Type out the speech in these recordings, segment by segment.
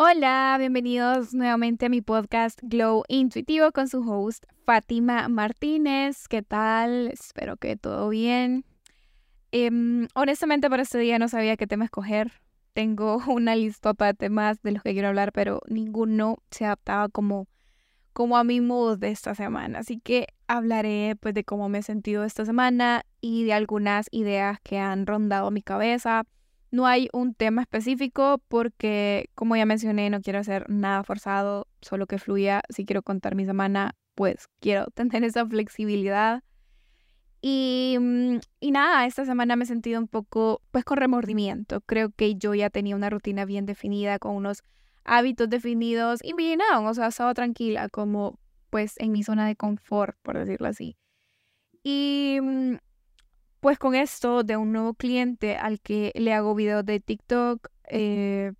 Hola, bienvenidos nuevamente a mi podcast Glow Intuitivo con su host Fátima Martínez. ¿Qué tal? Espero que todo bien. Em, honestamente para este día no sabía qué tema escoger. Tengo una listota de temas de los que quiero hablar, pero ninguno se adaptaba como, como a mi mood de esta semana. Así que hablaré pues de cómo me he sentido esta semana y de algunas ideas que han rondado mi cabeza no hay un tema específico porque, como ya mencioné, no quiero hacer nada forzado, solo que fluya. Si quiero contar mi semana, pues quiero tener esa flexibilidad. Y, mm, y nada, esta semana me he sentido un poco, pues con remordimiento. Creo que yo ya tenía una rutina bien definida, con unos hábitos definidos y bien, o sea, estaba tranquila, como pues en mi zona de confort, por decirlo así. Y mm, pues con esto de un nuevo cliente al que le hago videos de TikTok, eh,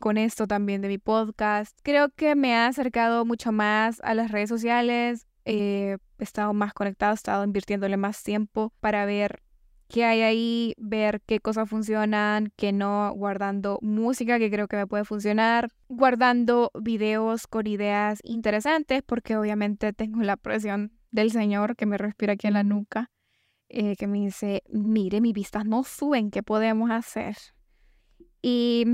con esto también de mi podcast, creo que me ha acercado mucho más a las redes sociales. Eh, he estado más conectado, he estado invirtiéndole más tiempo para ver qué hay ahí, ver qué cosas funcionan, qué no, guardando música que creo que me puede funcionar, guardando videos con ideas interesantes, porque obviamente tengo la presión del Señor que me respira aquí en la nuca. Eh, que me dice, mire, mis vistas no suben, ¿qué podemos hacer? Y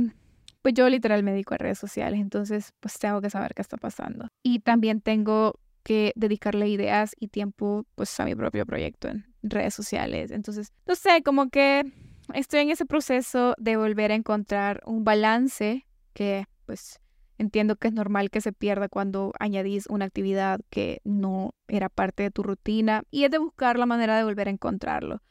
pues yo literal me dedico a redes sociales, entonces pues tengo que saber qué está pasando. Y también tengo que dedicarle ideas y tiempo pues a mi propio proyecto en redes sociales. Entonces, no sé, como que estoy en ese proceso de volver a encontrar un balance que pues Entiendo que es normal que se pierda cuando añadís una actividad que no era parte de tu rutina y es de buscar la manera de volver a encontrarlo.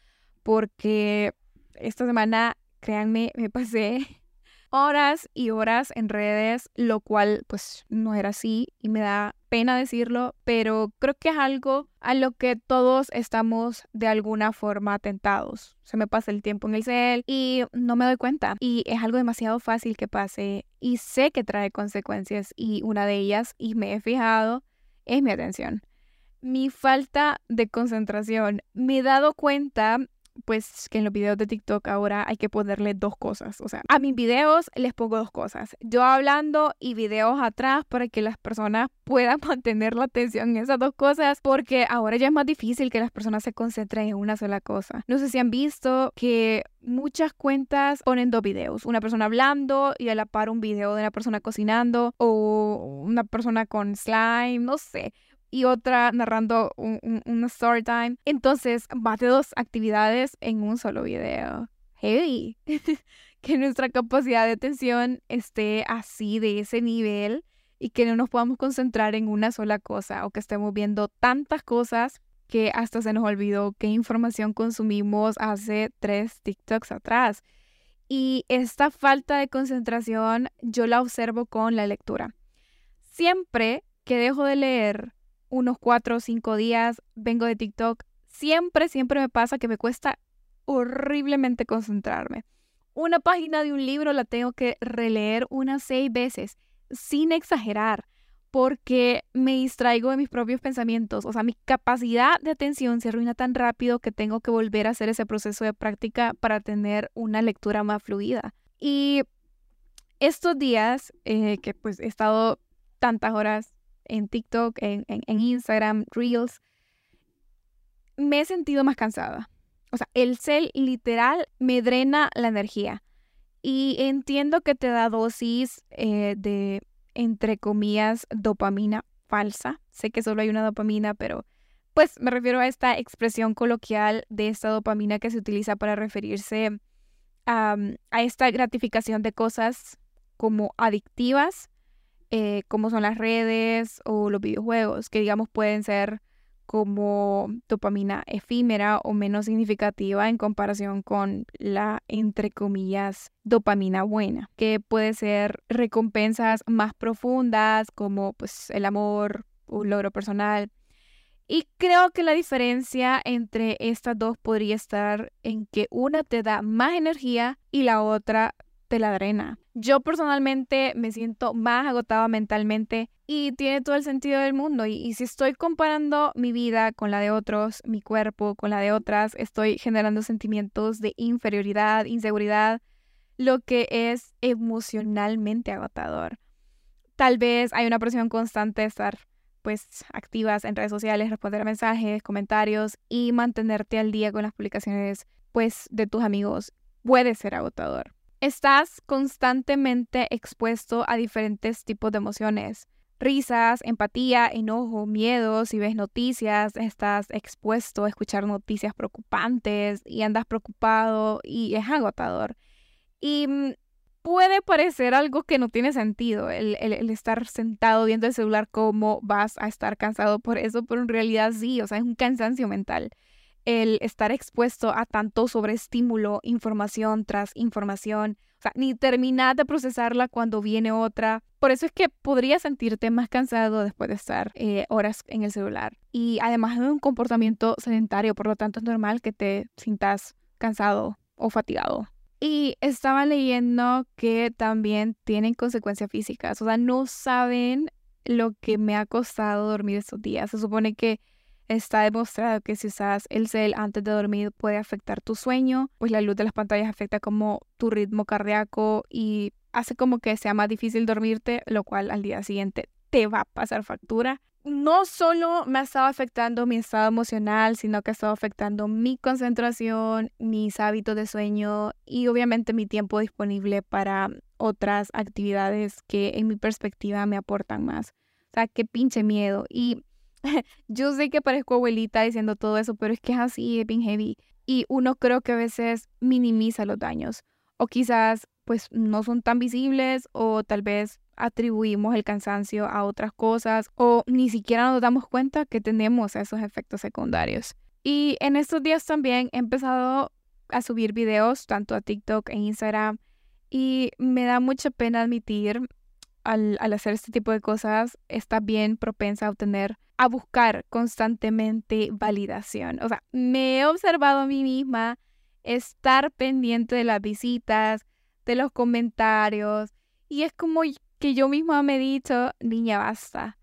Porque esta semana, créanme, me pasé horas y horas en redes, lo cual pues no era así y me da pena decirlo, pero creo que es algo a lo que todos estamos de alguna forma tentados. Se me pasa el tiempo en el cel y no me doy cuenta y es algo demasiado fácil que pase y sé que trae consecuencias y una de ellas, y me he fijado, es mi atención. Mi falta de concentración. Me he dado cuenta pues que en los videos de TikTok ahora hay que ponerle dos cosas. O sea, a mis videos les pongo dos cosas. Yo hablando y videos atrás para que las personas puedan mantener la atención en esas dos cosas porque ahora ya es más difícil que las personas se concentren en una sola cosa. No sé si han visto que muchas cuentas ponen dos videos. Una persona hablando y a la par un video de una persona cocinando o una persona con slime, no sé y otra narrando un, un, story time. Entonces, más de dos actividades en un solo video. Heavy. que nuestra capacidad de atención esté así, de ese nivel, y que no nos podamos concentrar en una sola cosa o que estemos viendo tantas cosas que hasta se nos olvidó qué información consumimos hace tres TikToks atrás. Y esta falta de concentración yo la observo con la lectura. Siempre que dejo de leer unos cuatro o cinco días, vengo de TikTok, siempre, siempre me pasa que me cuesta horriblemente concentrarme. Una página de un libro la tengo que releer unas seis veces, sin exagerar, porque me distraigo de mis propios pensamientos. O sea, mi capacidad de atención se arruina tan rápido que tengo que volver a hacer ese proceso de práctica para tener una lectura más fluida. Y estos días eh, que pues he estado tantas horas en TikTok, en, Instagram, Reels, me he sentido más cansada. O sea, el cel literal me drena la energía. Y entiendo que te da dosis eh, de, entre comillas, dopamina falsa. Sé que solo hay una dopamina, pero pues me refiero a esta expresión coloquial de esta dopamina que se utiliza para referirse a esta gratificación de cosas como adictivas eh, como son las redes o los videojuegos, que digamos pueden ser como dopamina efímera o menos significativa en comparación con la, entre comillas, dopamina buena, que puede ser recompensas más profundas como pues el amor, un logro personal. Y creo que la diferencia entre estas dos podría estar en que una te da más energía y la otra te la drena. Yo personalmente me siento más agotada mentalmente y tiene todo el sentido del mundo. Y, si estoy comparando mi vida con la de otros, mi cuerpo con la de otras, estoy generando sentimientos de inferioridad, inseguridad, lo que es emocionalmente agotador. tal vez hay una presión constante de estar pues activas en redes sociales, responder mensajes, comentarios y mantenerte al día con las publicaciones pues de tus amigos puede ser agotador. Estás constantemente expuesto a diferentes tipos de emociones. Risas, empatía, enojo, miedo, si ves noticias, estás expuesto a escuchar noticias preocupantes y andas preocupado y es agotador. Y mm, puede parecer algo que no tiene sentido, el, estar sentado viendo el celular, cómo vas a estar cansado por eso, pero en realidad sí, o sea, es un cansancio mental. El estar expuesto a tanto sobreestímulo, información tras información, o sea, ni terminar de procesarla cuando viene otra. Por eso es que podrías sentirte más cansado después de estar eh, horas en el celular. Y además de un comportamiento sedentario, por lo tanto es normal que te sientas cansado o fatigado. Y estaba leyendo que también tienen consecuencias físicas, o sea, no saben lo que me ha costado dormir estos días. Se supone que está demostrado que si usas el cel antes de dormir puede afectar tu sueño, pues la luz de las pantallas afecta como tu ritmo cardíaco y hace como que sea más difícil dormirte, lo cual al día siguiente te va a pasar factura no solo me ha estado afectando mi estado emocional, sino que ha estado afectando mi concentración, mis hábitos de sueño y obviamente mi tiempo disponible para otras actividades que en mi perspectiva me aportan más. O sea, qué pinche miedo. Y yo sé que parezco abuelita diciendo todo eso, pero es que es así, es bien heavy. Y uno creo que a veces minimiza los daños. O quizás pues no son tan visibles o tal vez atribuimos el cansancio a otras cosas o ni siquiera nos damos cuenta que tenemos esos efectos secundarios. Y en estos días también he empezado a subir videos tanto a TikTok e Instagram y me da mucha pena admitir al, hacer este tipo de cosas está bien propensa a obtener, a buscar constantemente validación. O sea, me he observado a mí misma estar pendiente de las visitas, de los comentarios y es como que yo misma me he dicho, niña, basta.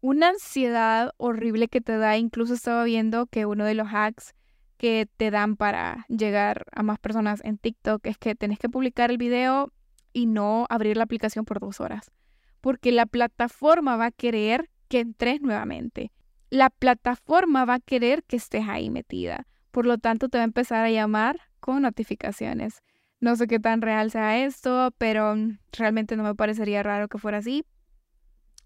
Una ansiedad horrible que te da, incluso estaba viendo que uno de los hacks que te dan para llegar a más personas en TikTok es que tenés que publicar el video y no abrir la aplicación por dos horas, porque la plataforma va a querer que entres nuevamente. La plataforma va a querer que estés ahí metida. Por lo tanto, te va a empezar a llamar con notificaciones. No sé qué tan real sea esto, pero mm, realmente no me parecería raro que fuera así.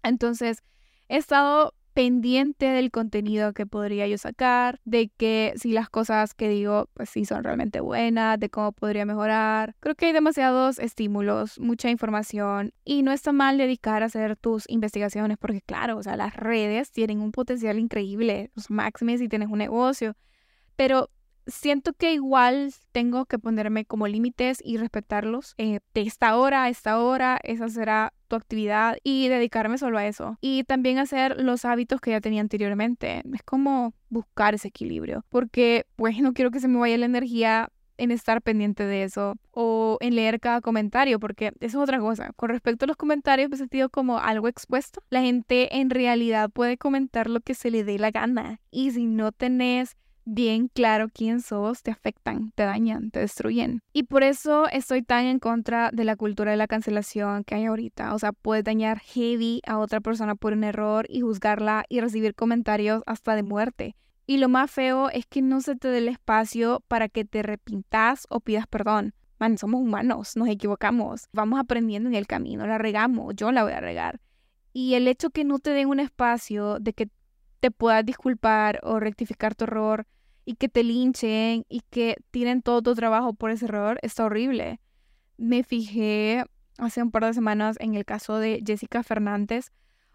Entonces, he estado pendiente del contenido que podría yo sacar, de que si las cosas que digo, pues sí son realmente buenas, de cómo podría mejorar. Creo que hay demasiados estímulos, mucha información y no está mal dedicar a hacer tus investigaciones porque claro, o sea, las redes tienen un potencial increíble, los máximos si tienes un negocio, pero siento que igual tengo que ponerme como límites y respetarlos. Eh, de esta hora a esta hora, esa será tu actividad y dedicarme solo a eso. Y también hacer los hábitos que ya tenía anteriormente. Es como buscar ese equilibrio. Porque pues no quiero que se me vaya la energía en estar pendiente de eso o en leer cada comentario, porque eso es otra cosa. Con respecto a los comentarios, me he sentido como algo expuesto. La gente en realidad puede comentar lo que se le dé la gana. Y si no tenés bien claro quién sos, te afectan, te dañan, te destruyen. Y por eso estoy tan en contra de la cultura de la cancelación que hay ahorita. O sea, puedes dañar heavy a otra persona por un error y juzgarla y recibir comentarios hasta de muerte. Y lo más feo es que no se te dé el espacio para que te repintas o pidas perdón. Man, somos humanos, nos equivocamos, vamos aprendiendo en el camino, la regamos, yo la voy a regar. Y el hecho que no te den un espacio de que te puedas disculpar o rectificar tu error y que te linchen y que tienen todo tu trabajo por ese error, está horrible. Me fijé hace un par de semanas en el caso de Jessica Fernández,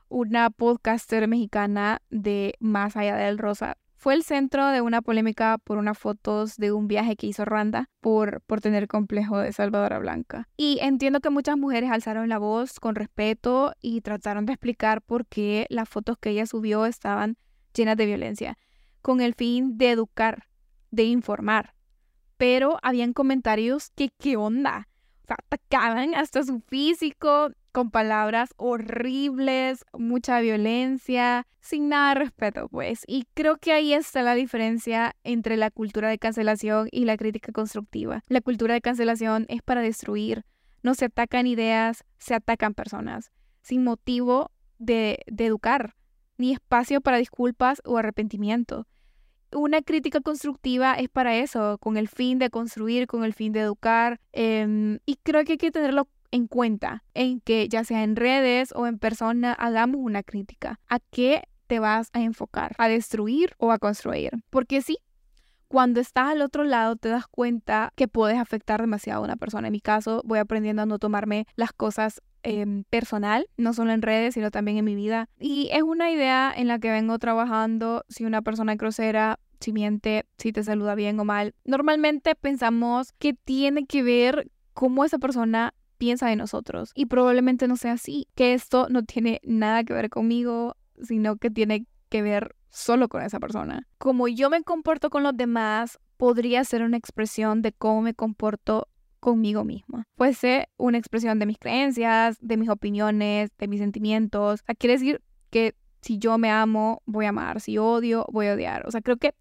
una podcaster mexicana de Más allá del Rosa. Fue el centro de una polémica por unas fotos de un viaje que hizo Randa por, por tener complejo de Salvadora Blanca. Y entiendo que muchas mujeres alzaron la voz con respeto y trataron de explicar por qué las fotos que ella subió estaban llenas de violencia con el fin de educar, de informar. Pero habían comentarios que, ¿qué onda? O atacaban hasta su físico con palabras horribles, mucha violencia, sin nada de respeto, pues. Y creo que ahí está la diferencia entre la cultura de cancelación y la crítica constructiva. La cultura de cancelación es para destruir. No se atacan ideas, se atacan personas. sin motivo de, de educar, ni espacio para disculpas o arrepentimiento. Una crítica constructiva es para eso, con el fin de construir, con el fin de educar. Em, y creo que hay que tenerlo en cuenta, en que ya sea en redes o en persona, hagamos una crítica. ¿A qué te vas a enfocar? ¿A destruir o a construir? Porque sí, cuando estás al otro lado te das cuenta que puedes afectar demasiado a una persona. En mi caso, voy aprendiendo a no tomarme las cosas em, personal, no solo en redes, sino también en mi vida. Y es una idea en la que vengo trabajando. Si una persona grosera, si miente, si te saluda bien o mal. Normalmente pensamos que tiene que ver cómo esa persona piensa de nosotros. Y probablemente no sea así, que esto no tiene nada que ver conmigo, sino que tiene que ver solo con esa persona. Como yo me comporto con los demás, podría ser una expresión de cómo me comporto conmigo misma. Fuese una expresión de mis creencias, de mis opiniones, de mis sentimientos. O sea, quiere decir que si yo me amo, voy a amar. Si odio, voy a odiar. O sea, creo que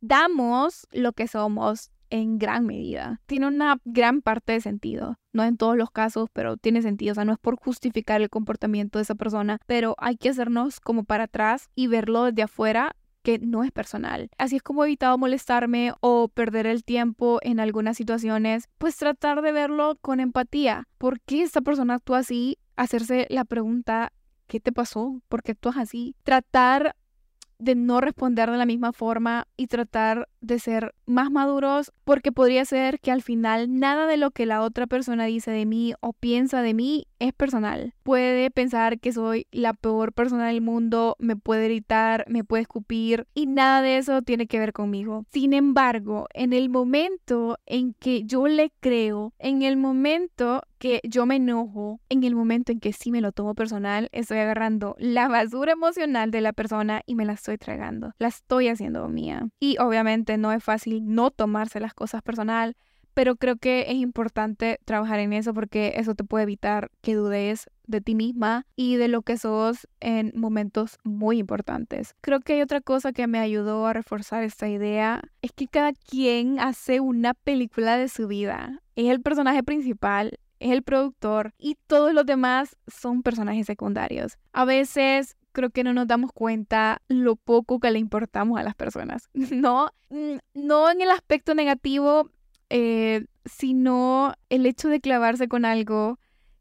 damos lo que somos en gran medida. Tiene una gran parte de sentido. No en todos los casos, pero tiene sentido. O sea, no es por justificar el comportamiento de esa persona, pero hay que hacernos como para atrás y verlo desde afuera que no es personal. Así es como he evitado molestarme o perder el tiempo en algunas situaciones, pues tratar de verlo con empatía. ¿Por qué esta persona actúa así? Hacerse la pregunta, ¿qué te pasó? ¿Por qué actúas así? Tratar de no responder de la misma forma y tratar de ser más maduros porque podría ser que al final nada de lo que la otra persona dice de mí o piensa de mí es personal. Puede pensar que soy la peor persona del mundo, me puede gritar, me puede escupir y nada de eso tiene que ver conmigo. Sin embargo, en el momento en que yo le creo, en el momento que yo me enojo, en el momento en que sí me lo tomo personal, estoy agarrando la basura emocional de la persona y me la estoy tragando. La estoy haciendo mía. Y obviamente no es fácil no tomarse las cosas personal, pero creo que es importante trabajar en eso porque eso te puede evitar que dudes de ti misma y de lo que sos en momentos muy importantes. Creo que hay otra cosa que me ayudó a reforzar esta idea, es que cada quien hace una película de su vida. Es el personaje principal, es el productor y todos los demás son personajes secundarios. A veces creo que no nos damos cuenta lo poco que le importamos a las personas. No, mm, no en el aspecto negativo, eh, sino el hecho de clavarse con algo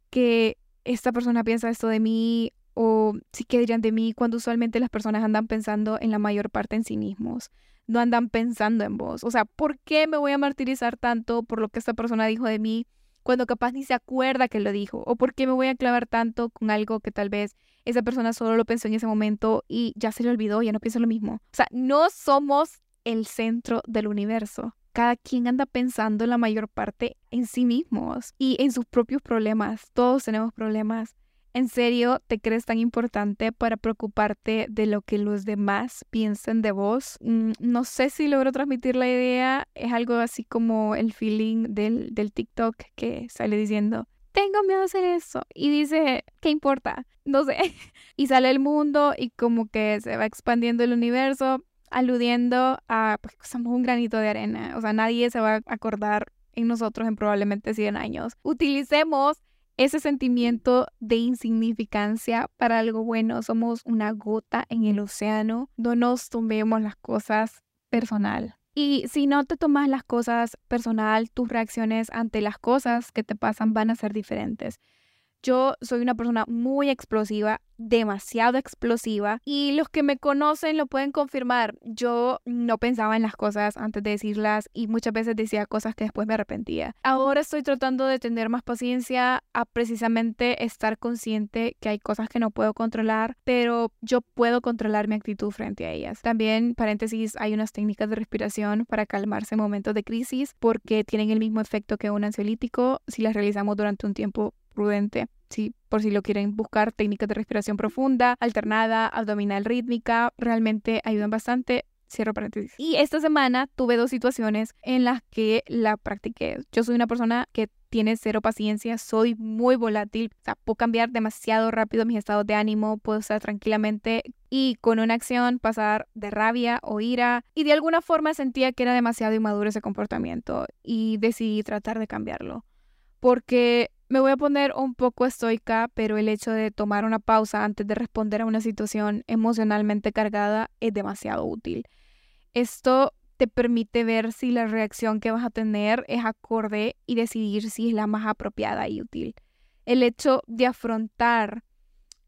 que esta persona piensa esto de mí o sí que dirían de mí cuando usualmente las personas andan pensando en la mayor parte en sí mismos. No andan pensando en vos. O sea, ¿por qué me voy a martirizar tanto por lo que esta persona dijo de mí cuando capaz ni se acuerda que lo dijo? ¿O por qué me voy a clavar tanto con algo que tal vez esa persona solo lo pensó en ese momento y ya se le olvidó, ya no piensa lo mismo? O sea, no somos el centro del universo. Cada quien anda pensando en la mayor parte en sí mismos y en sus propios problemas. Todos tenemos problemas. ¿En serio te crees tan importante para preocuparte de lo que los demás piensen de vos? Mm, no sé si logro transmitir la idea. Es algo así como el feeling del, del TikTok que sale diciendo, tengo miedo a hacer eso. Y dice, ¿qué importa? No sé. y sale el mundo y como que se va expandiendo el universo, aludiendo a pues, somos un granito de arena. O sea, nadie se va a acordar en nosotros en probablemente 100 años. Utilicemos ese sentimiento de insignificancia para algo bueno. Somos una gota en el océano. No nos tomemos las cosas personal. Y si no te tomas las cosas personal, tus reacciones ante las cosas que te pasan van a ser diferentes. Yo soy una persona muy explosiva, demasiado explosiva, y los que me conocen lo pueden confirmar. Yo no pensaba en las cosas antes de decirlas y muchas veces decía cosas que después me arrepentía. Ahora estoy tratando de tener más paciencia a precisamente estar consciente que hay cosas que no puedo controlar, pero yo puedo controlar mi actitud frente a ellas. También, paréntesis, hay unas técnicas de respiración para calmarse en momentos de crisis porque tienen el mismo efecto que un ansiolítico si las realizamos durante un tiempo prudente. Sí, por si lo quieren buscar, técnicas de respiración profunda, alternada, abdominal rítmica, realmente ayudan bastante. Cierro paréntesis. Y esta semana tuve dos situaciones en las que la practiqué. Yo soy una persona que tiene cero paciencia, soy muy volátil, o sea, puedo cambiar demasiado rápido mis estados de ánimo, puedo estar tranquilamente y con una acción pasar de rabia o ira y de alguna forma sentía que era demasiado inmaduro ese comportamiento y decidí tratar de cambiarlo. Porque Me voy a poner un poco estoica, pero el hecho de tomar una pausa antes de responder a una situación emocionalmente cargada es demasiado útil. Esto te permite ver si la reacción que vas a tener es acorde y decidir si es la más apropiada y útil. El hecho de afrontar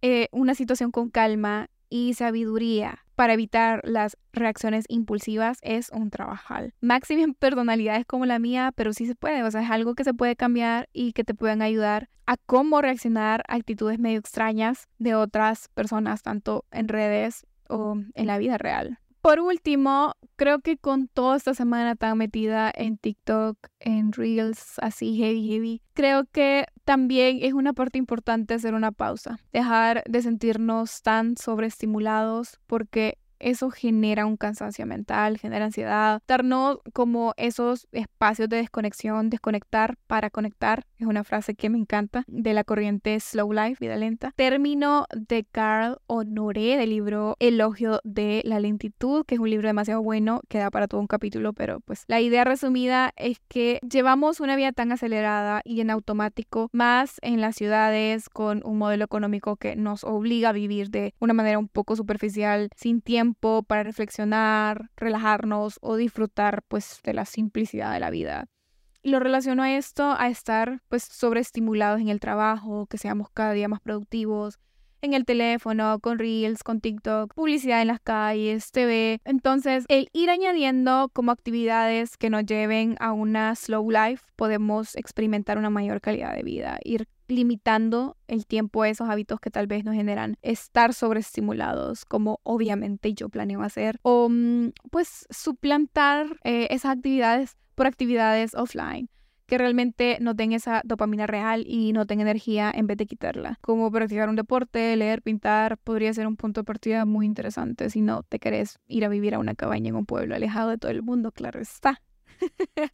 eh, una situación con calma y sabiduría para evitar las reacciones impulsivas es un trabajal. Máximo en personalidades como la mía, pero sí se puede, o sea, es algo que se puede cambiar y que te pueden ayudar a cómo reaccionar a actitudes medio extrañas de otras personas, tanto en redes o en la vida real. Por último, creo que con toda esta semana tan metida en TikTok, en Reels, así heavy, heavy, creo que también es una parte importante hacer una pausa, dejar de sentirnos tan sobreestimulados porque eso genera un cansancio mental, genera ansiedad, darnos como esos espacios de desconexión, desconectar para conectar, es una frase que me encanta, de la corriente Slow Life, vida lenta. Término de Carl Honoré del libro Elogio de la lentitud, que es un libro demasiado bueno, que da para todo un capítulo, pero pues la idea resumida es que llevamos una vida tan acelerada y en automático, más en las ciudades, con un modelo económico que nos obliga a vivir de una manera un poco superficial, sin tiempo para reflexionar, relajarnos o disfrutar pues de la simplicidad de la vida. Y lo relaciono a esto, a estar pues sobreestimulados en el trabajo, que seamos cada día más productivos, en el teléfono, con Reels, con TikTok, publicidad en las calles, TV. Entonces, el ir añadiendo como actividades que nos lleven a una slow life, podemos experimentar una mayor calidad de vida, ir limitando el tiempo a esos hábitos que tal vez nos generan estar sobreestimulados, como obviamente yo planeo hacer, o mm, pues suplantar eh, esas actividades por actividades offline que realmente no den esa dopamina real y no den energía en vez de quitarla. Como practicar un deporte, leer, pintar, podría ser un punto de partida muy interesante si no te querés ir a vivir a una cabaña en un pueblo alejado de todo el mundo, claro está.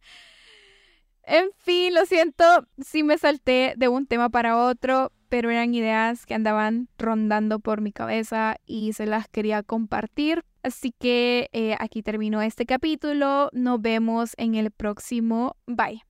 en fin, lo siento si me salté de un tema para otro, pero eran ideas que andaban rondando por mi cabeza y se las quería compartir. Así que eh, aquí terminó este capítulo. Nos vemos en el próximo. Bye.